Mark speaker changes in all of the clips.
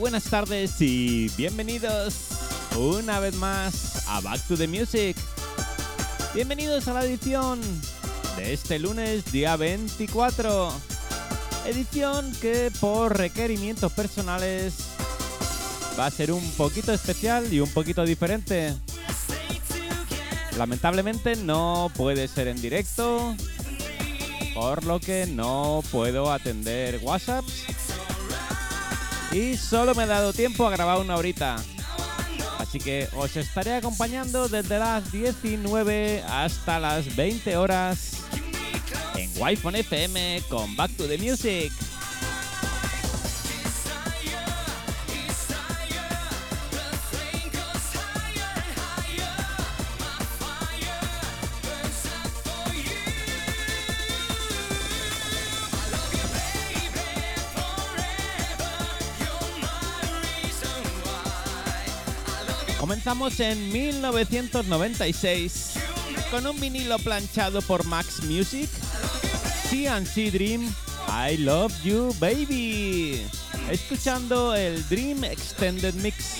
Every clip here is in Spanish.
Speaker 1: Buenas tardes y bienvenidos una vez más a Back to the Music. Bienvenidos a la edición de este lunes día 24. Edición que por requerimientos personales va a ser un poquito especial y un poquito diferente. Lamentablemente no puede ser en directo, por lo que no puedo atender WhatsApps y solo me he dado tiempo a grabar una horita. Así que os estaré acompañando desde las 19 hasta las 20 horas en Wi-Fi FM con Back to the Music. Comenzamos en 1996 con un vinilo planchado por Max Music, CNC Dream, I Love You Baby, escuchando el Dream Extended Mix.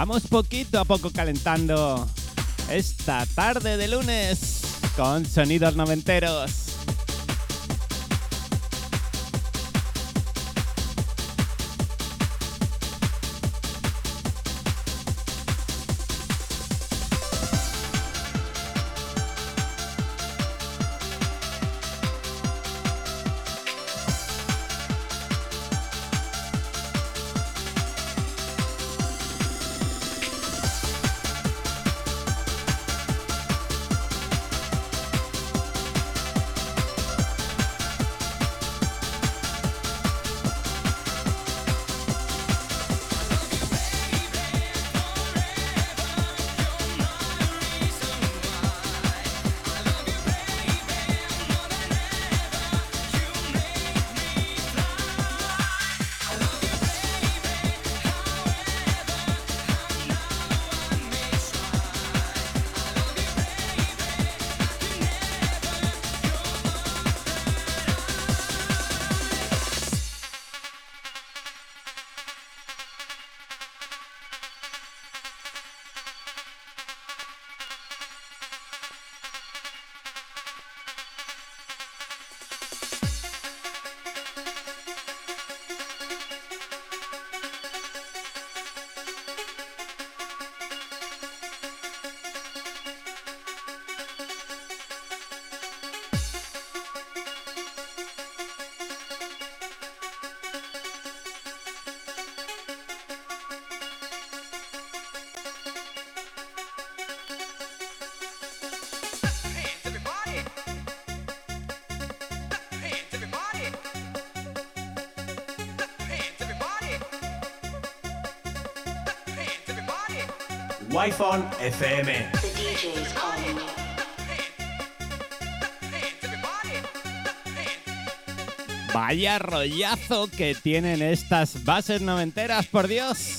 Speaker 1: Vamos poquito a poco calentando esta tarde de lunes con sonidos noventeros.
Speaker 2: Wi-Fi FM.
Speaker 3: Vaya rollazo que tienen estas bases noventeras, por Dios.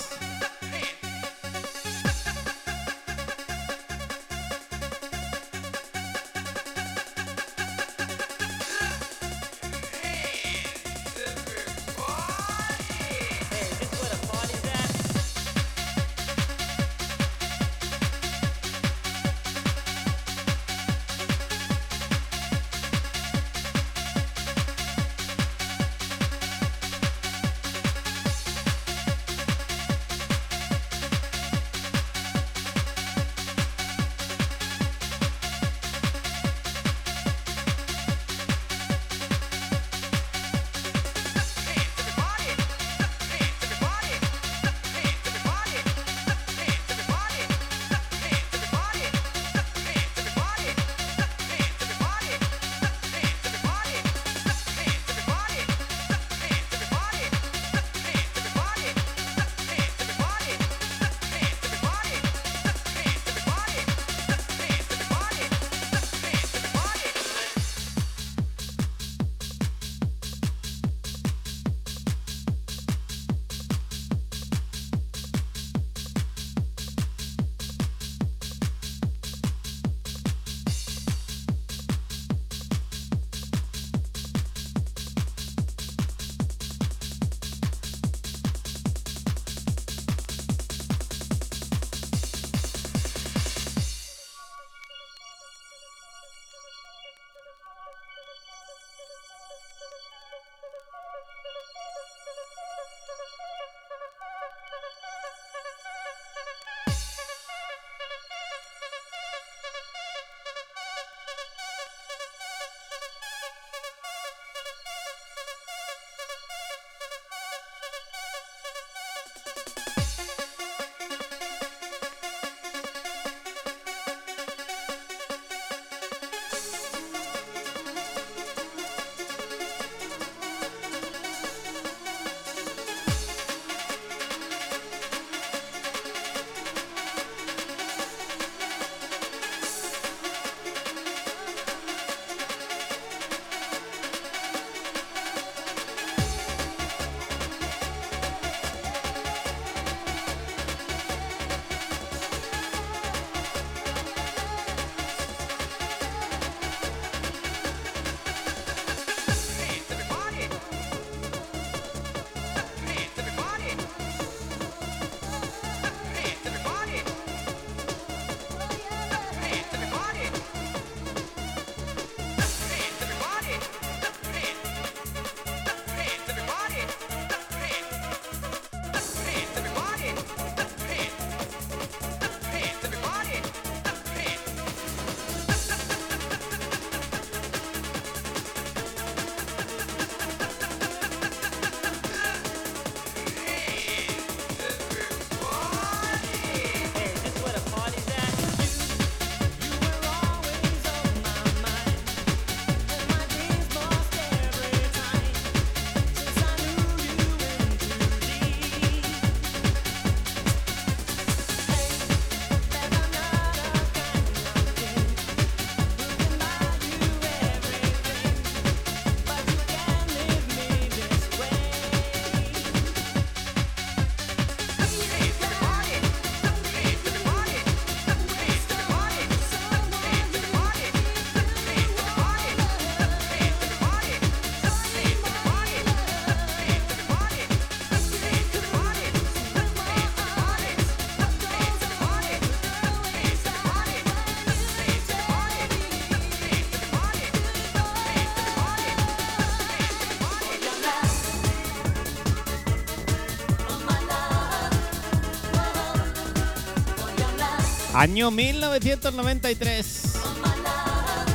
Speaker 3: Año 1993.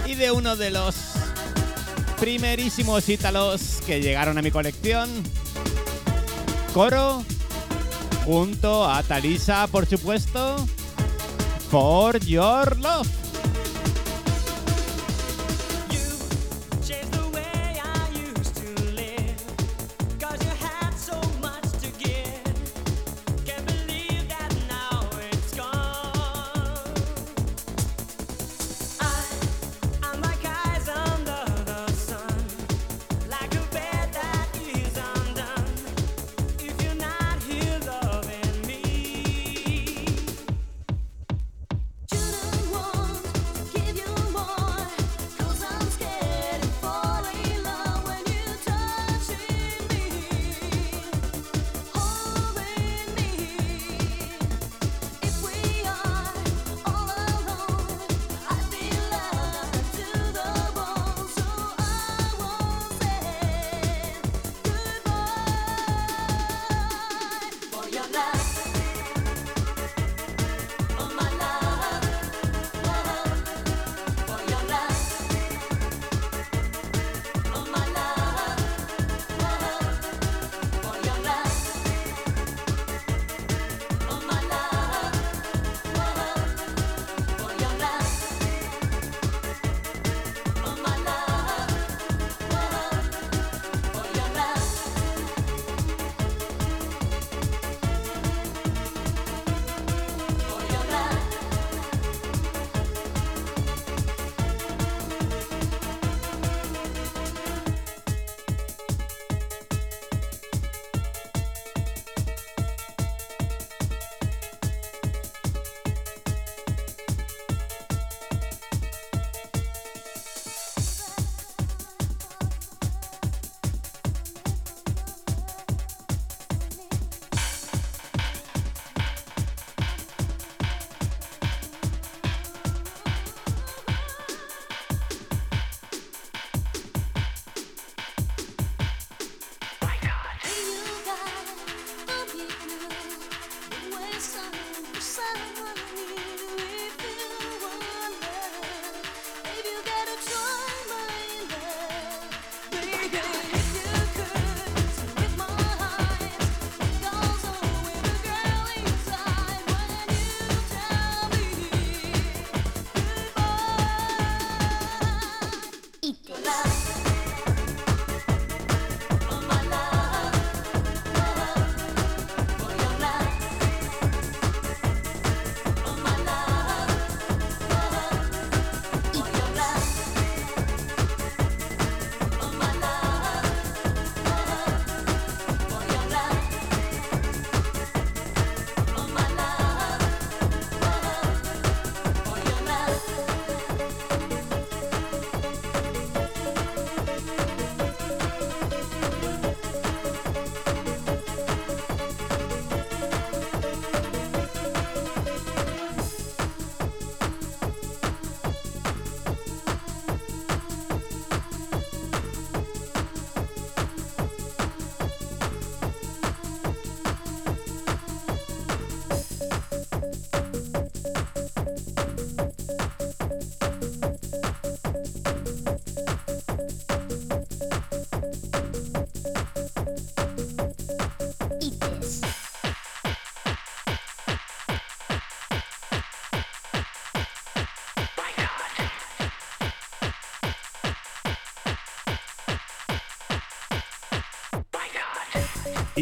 Speaker 3: Y de uno de los primerísimos ítalos que llegaron a mi colección. Coro, junto a Talisa, por supuesto. For Your Love.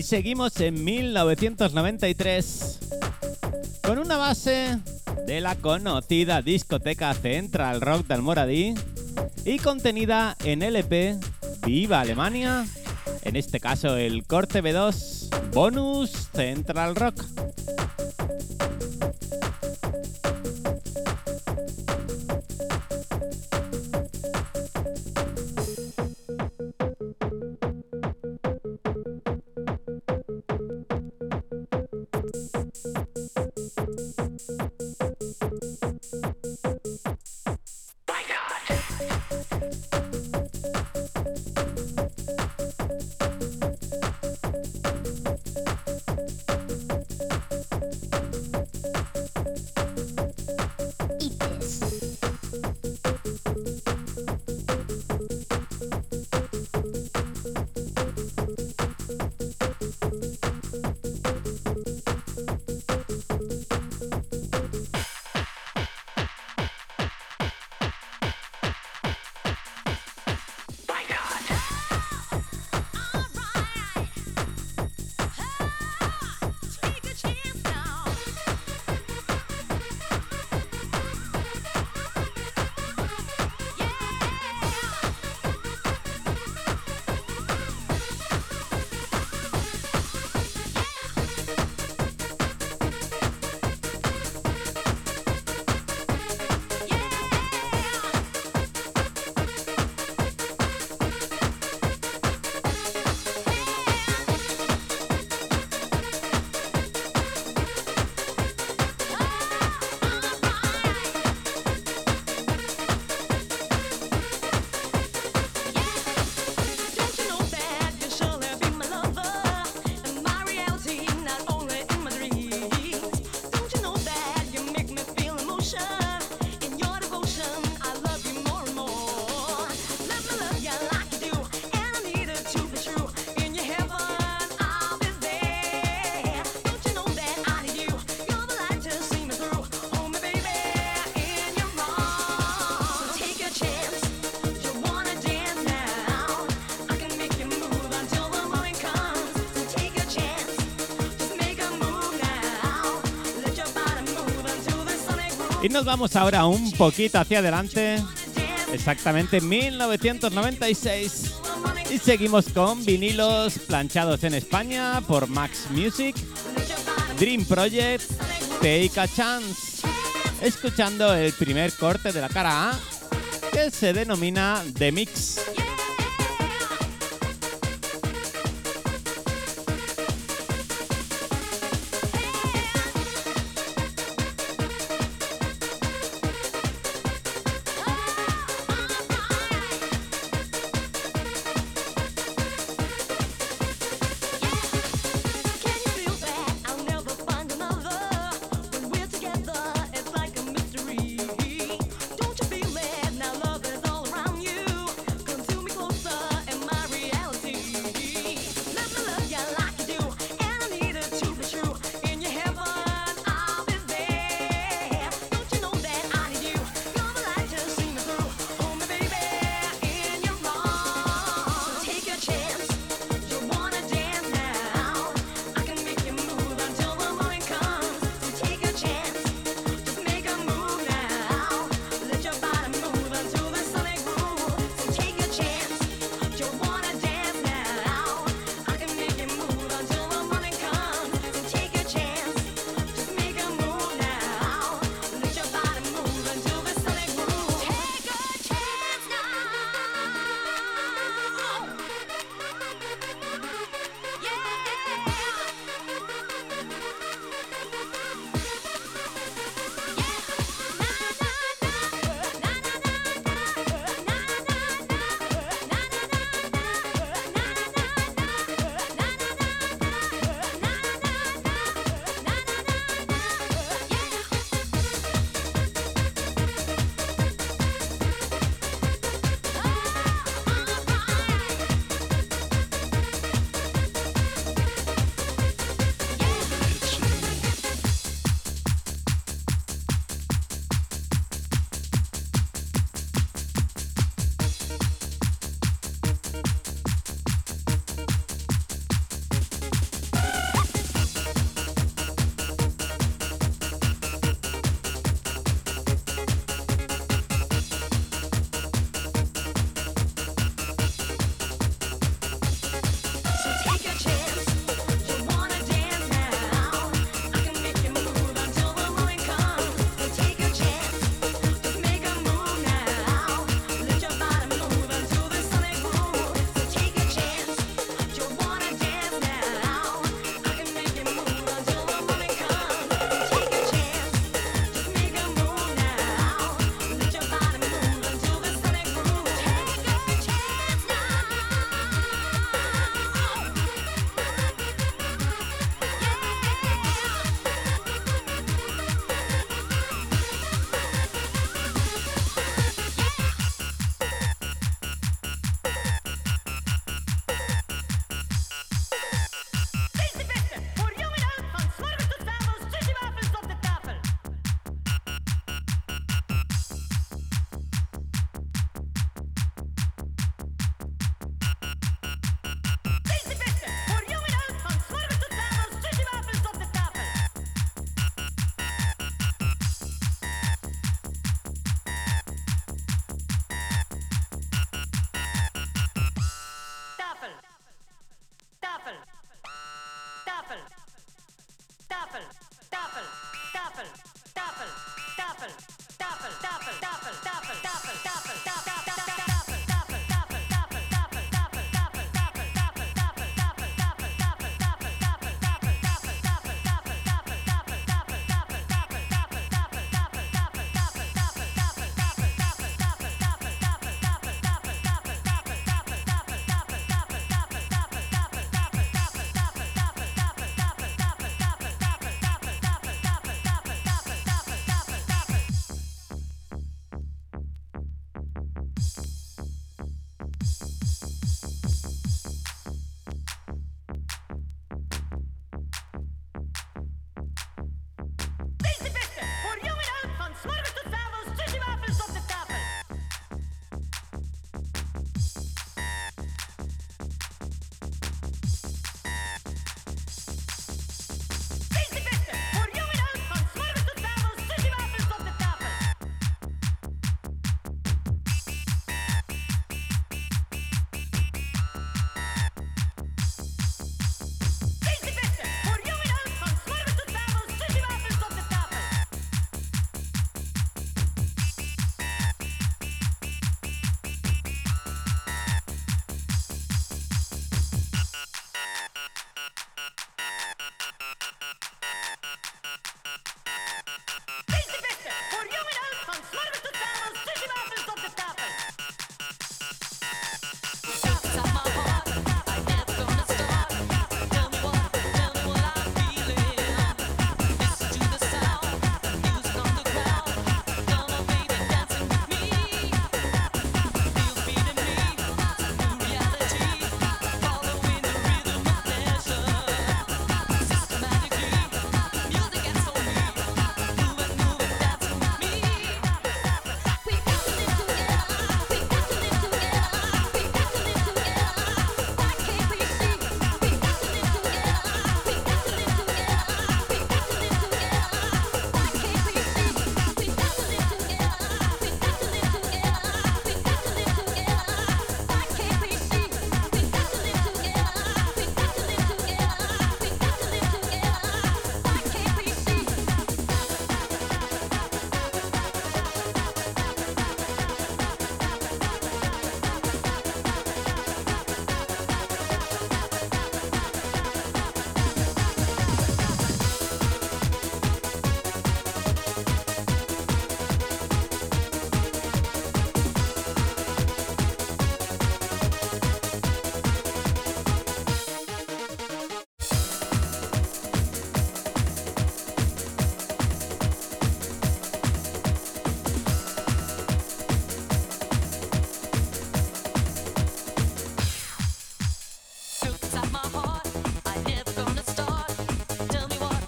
Speaker 3: Y seguimos en 1993 con una base de la conocida discoteca Central Rock de Almoradí y contenida en LP Viva Alemania, en este caso el corte B2 Bonus Central Rock. Y nos vamos ahora un poquito hacia adelante, exactamente 1996. Y seguimos con vinilos planchados en España por Max Music, Dream Project, Take a Chance. Escuchando el primer corte de la cara A, que se denomina The Mix.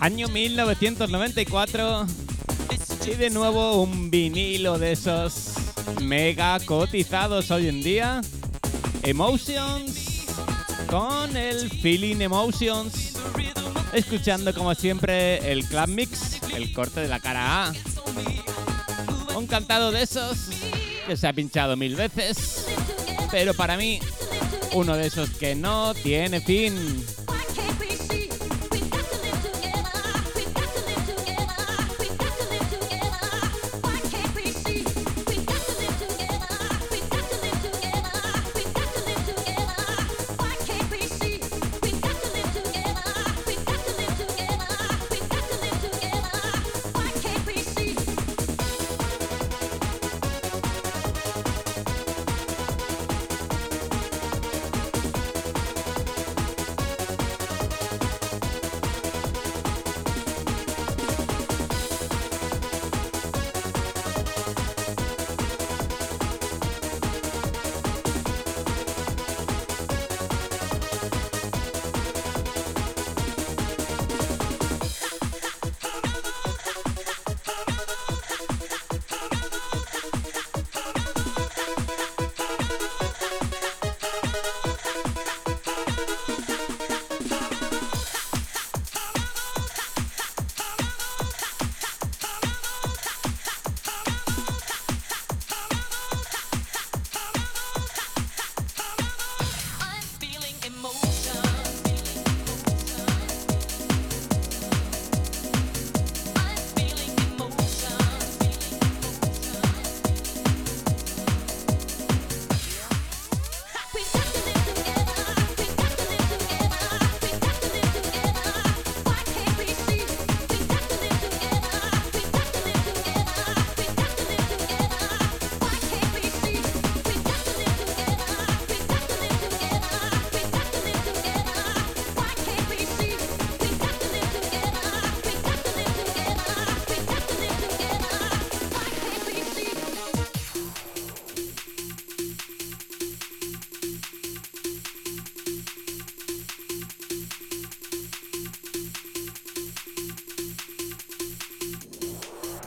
Speaker 1: Año 1994. Y de nuevo un vinilo de esos mega cotizados hoy en día. Emotions con el Feeling Emotions. Escuchando como siempre el Club Mix, el corte de la cara A. Un cantado de esos que se ha pinchado mil veces. Pero para mí, uno de esos que no tiene fin.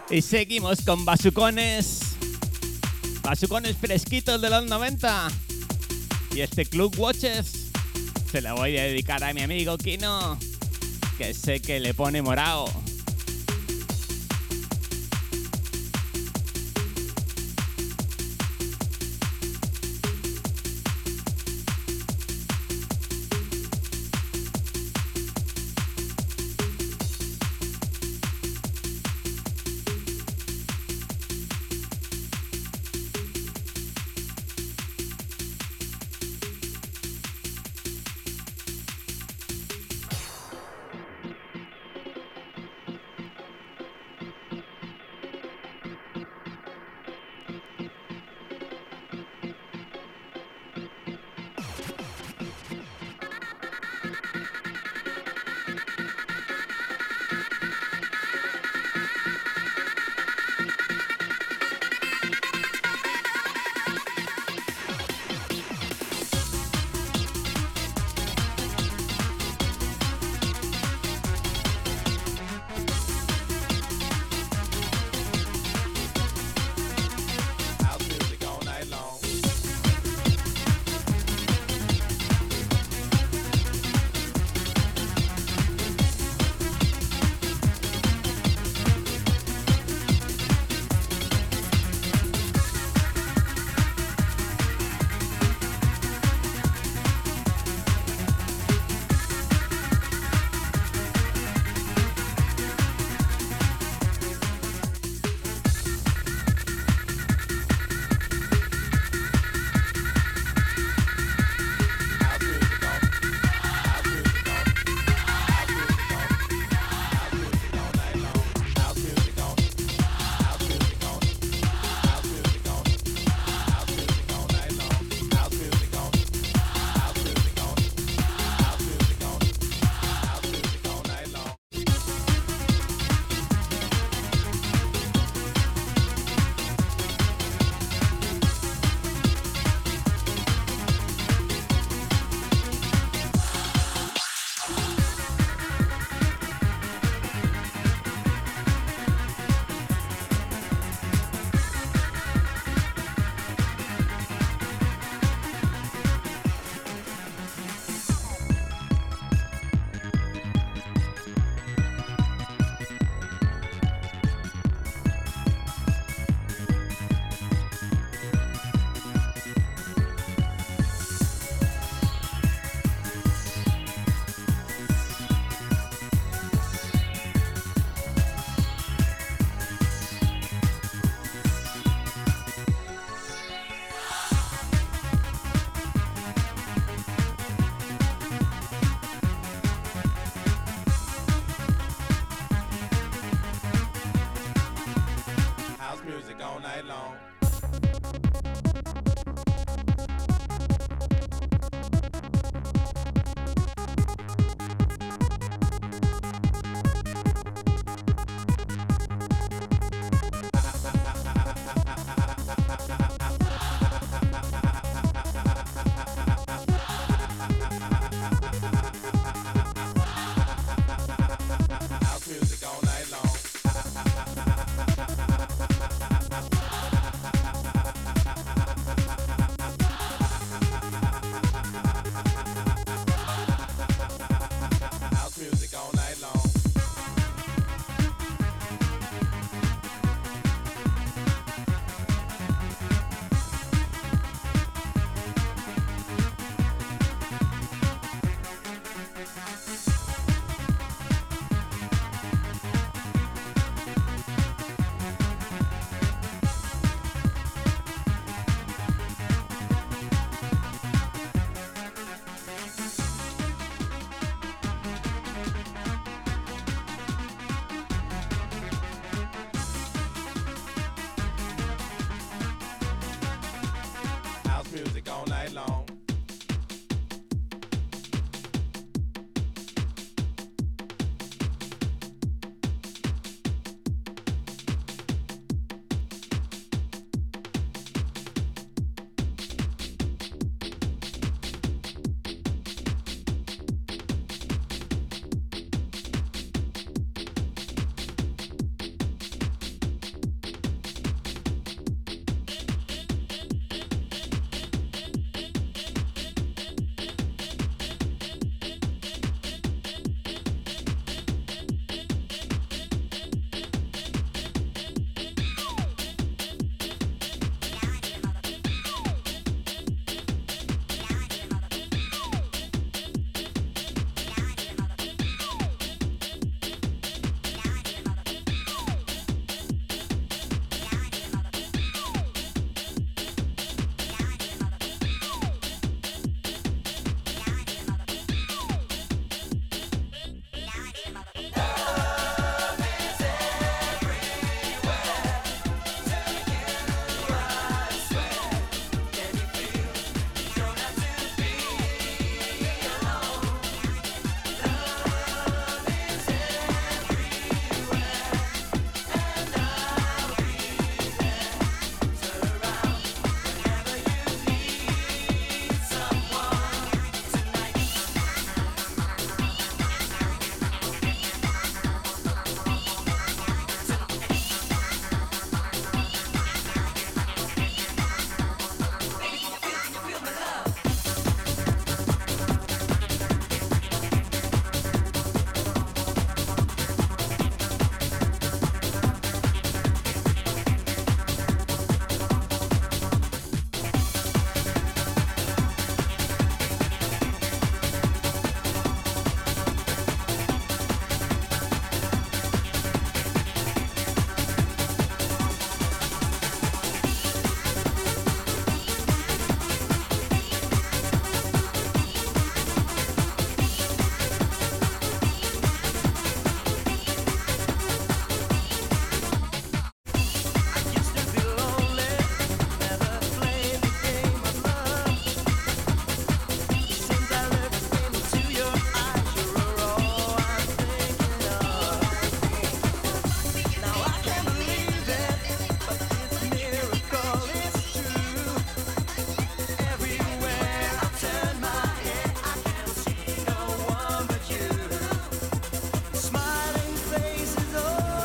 Speaker 4: Y seguimos con basucones. Basucones fresquitos de los 90. Y este Club Watches se lo voy a dedicar a mi amigo Kino, que sé que le pone morado.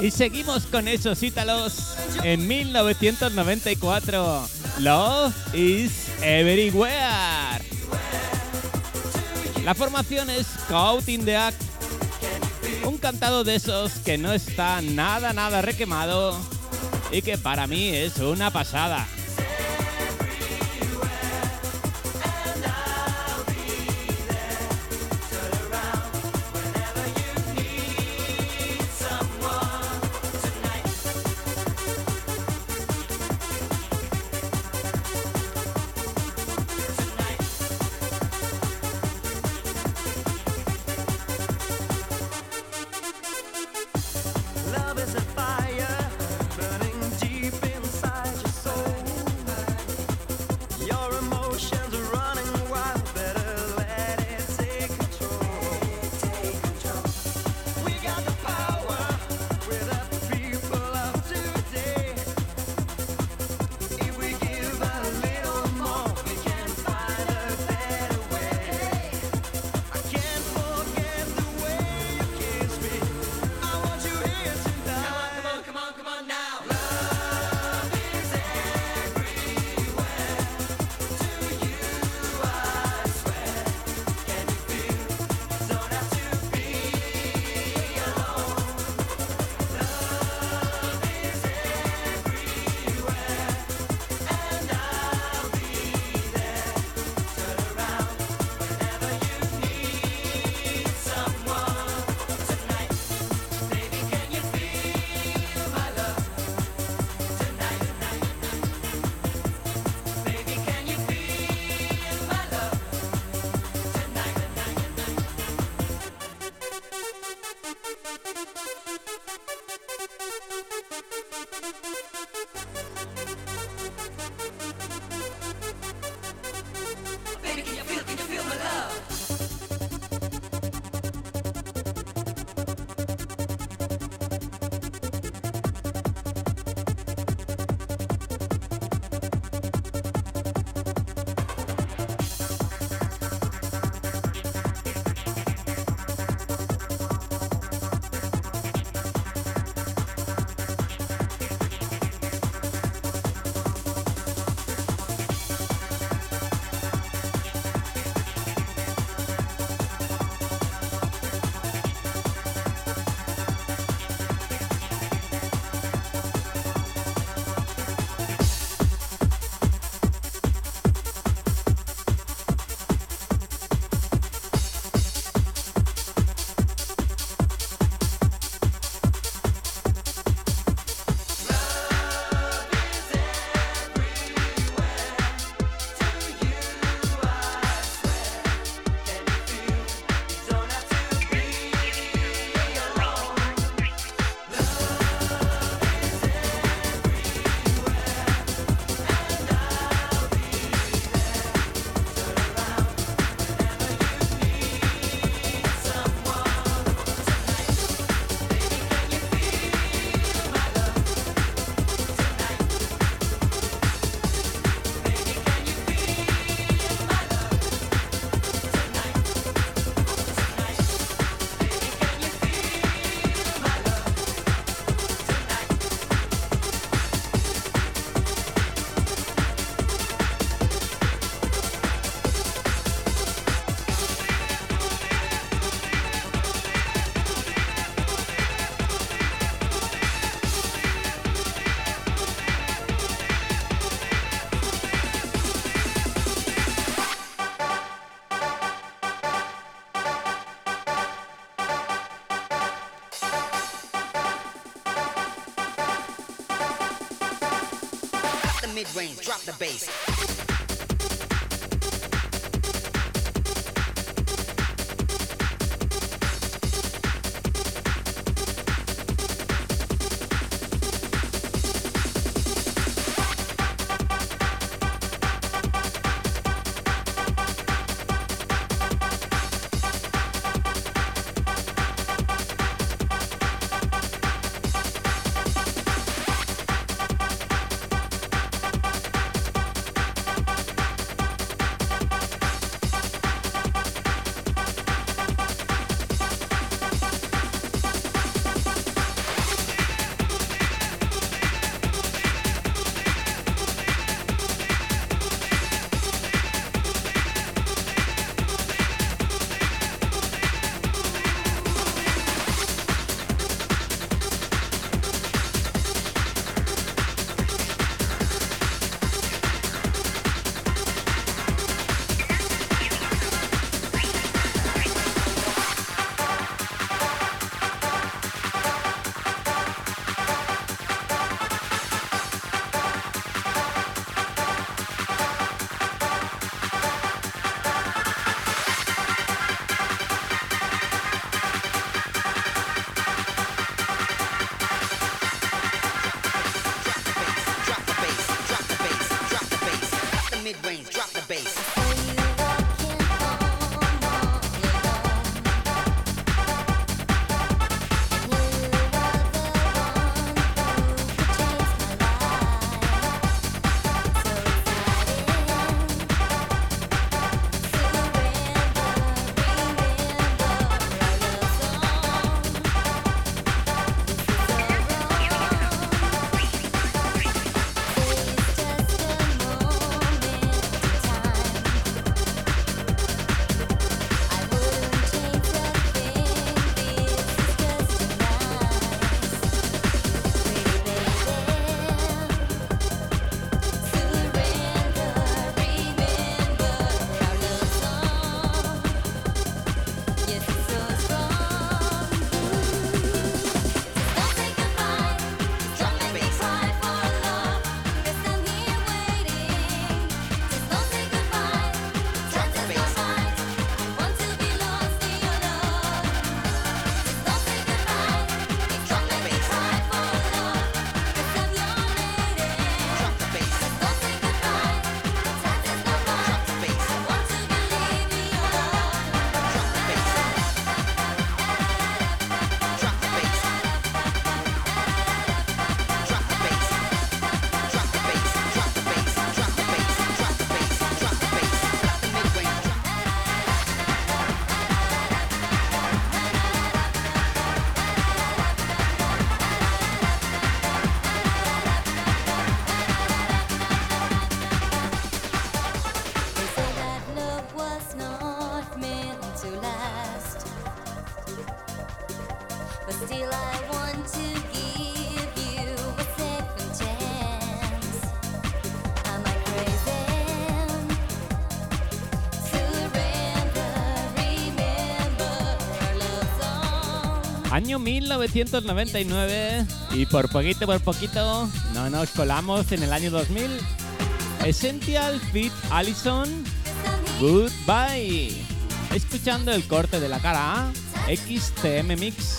Speaker 1: Y seguimos con esos ítalos en 1994. Love is everywhere. La formación es Caught in the Act. Un cantado de esos que no está nada, nada requemado y que para mí es una pasada.
Speaker 4: Mid-range, drop the bass.
Speaker 5: Año 1999 y por poquito, por poquito, no nos colamos en el año 2000. Essential Fit Allison, Goodbye. Escuchando el corte de la cara A, XTM Mix.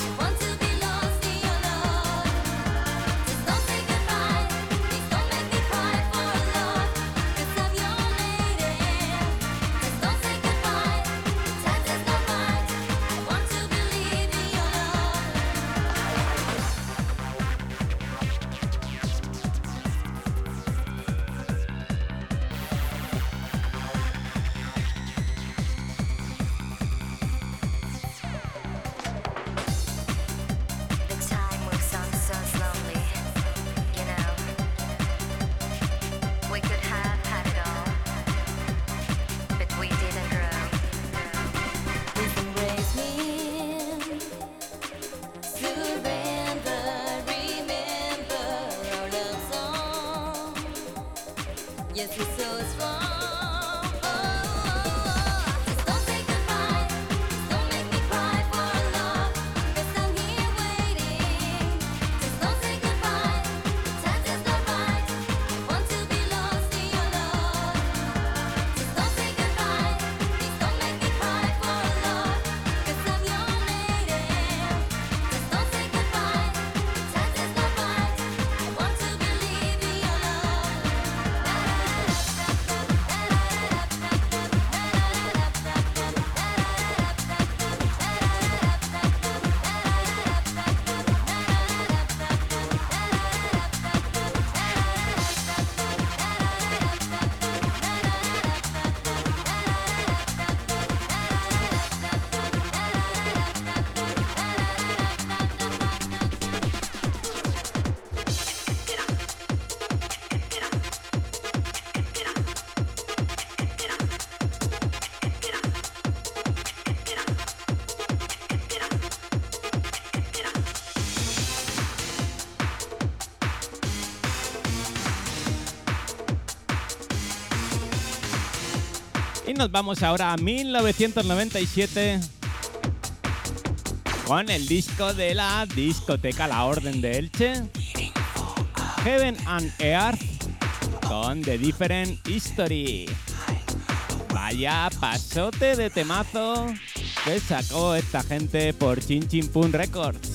Speaker 5: Nos vamos ahora a 1997 con el disco de la discoteca La Orden de Elche, Heaven and Earth con The Different History. Vaya pasote de temazo que sacó esta gente por Chin Chin Pun Records.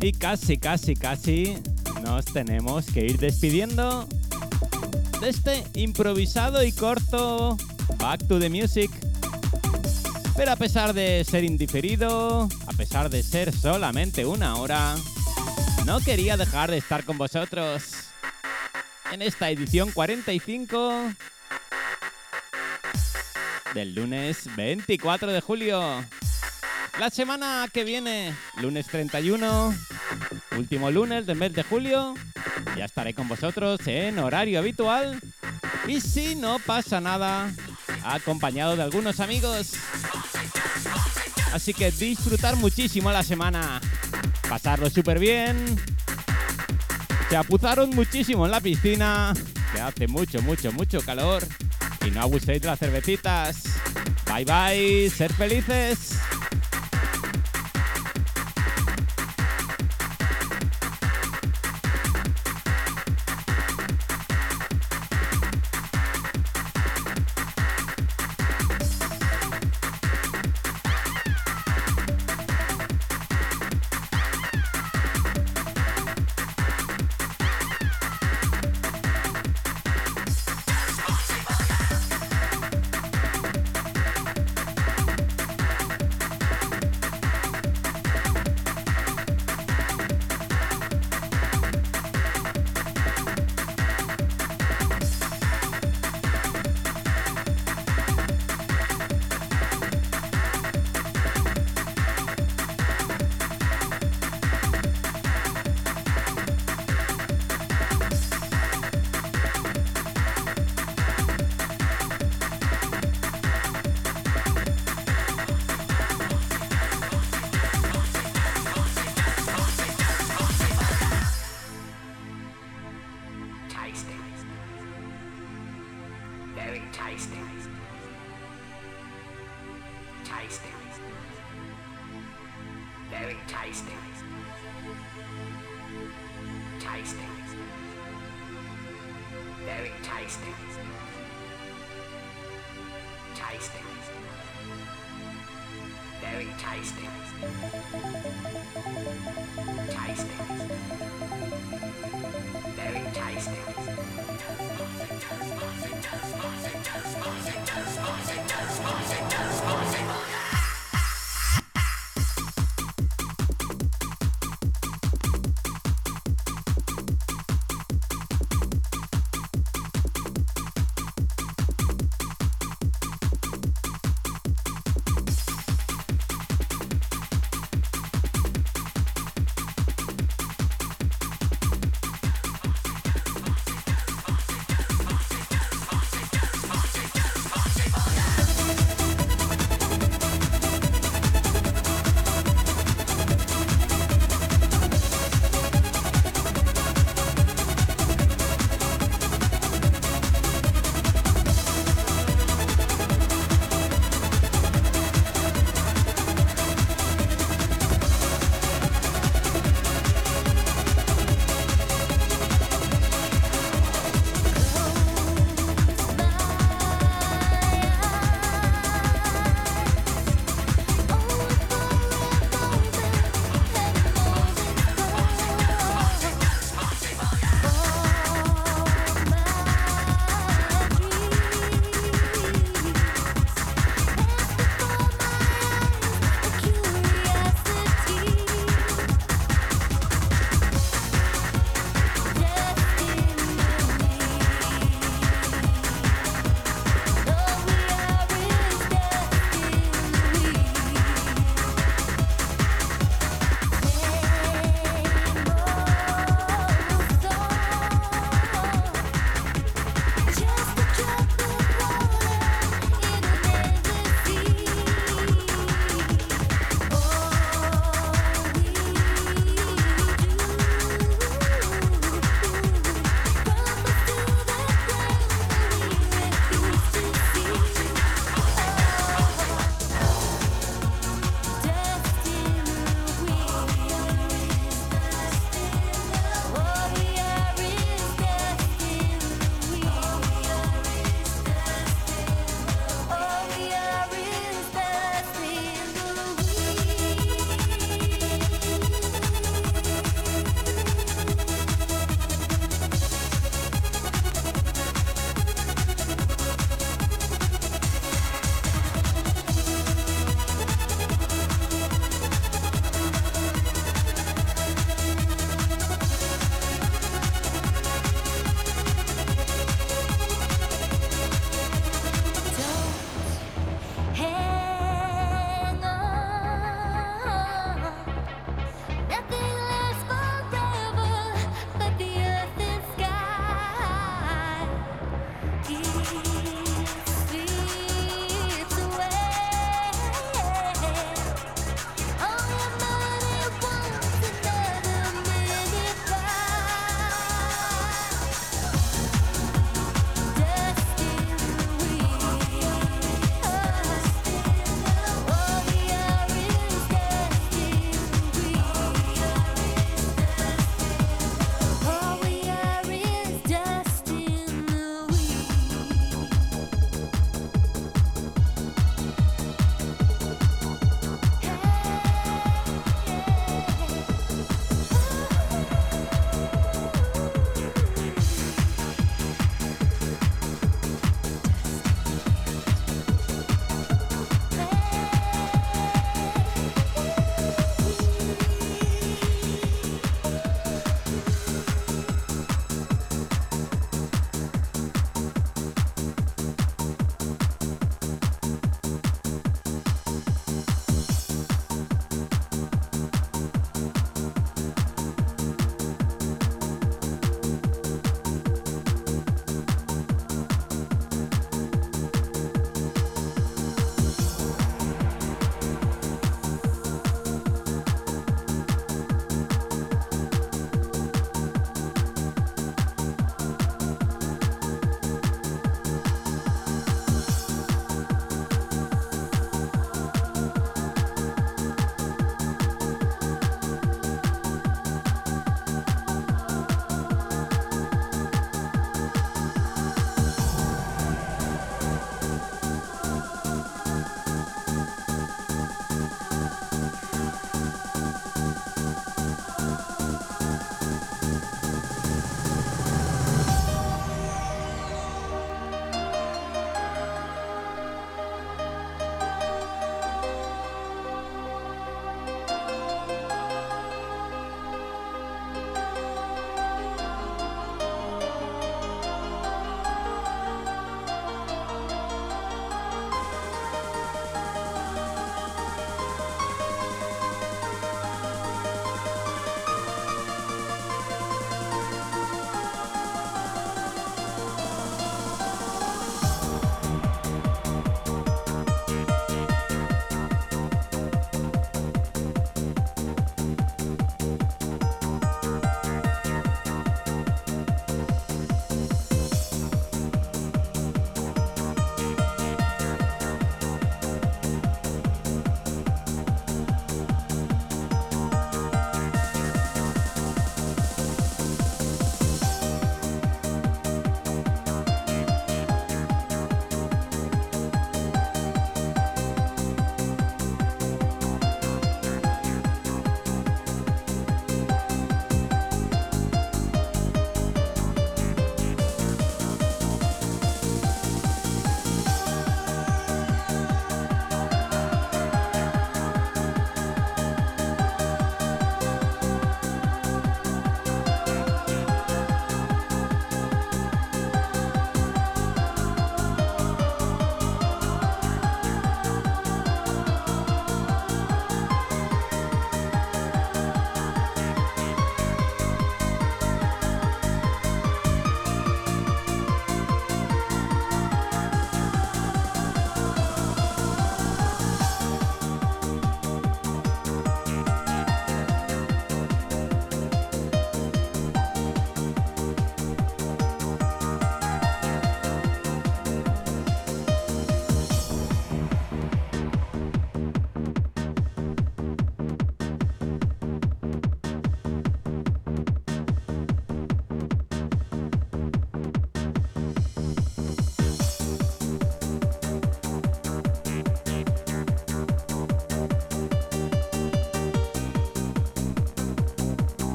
Speaker 1: Y casi, casi, casi nos tenemos que ir despidiendo de este improvisado y corto Back to the Music. Pero a pesar de ser indiferido, a pesar de ser solamente una hora, no quería dejar de estar con vosotros en esta edición 45 del lunes 24 de julio. La semana que viene, lunes 31, último lunes del mes de julio, ya estaré con vosotros en horario habitual. Y si no pasa nada, acompañado de algunos amigos. Así que disfrutar muchísimo la semana, pasarlo súper bien. Se apuzaron muchísimo en la piscina, que hace mucho, mucho, mucho calor. Y no abuséis de las cervecitas. Bye bye, ser felices.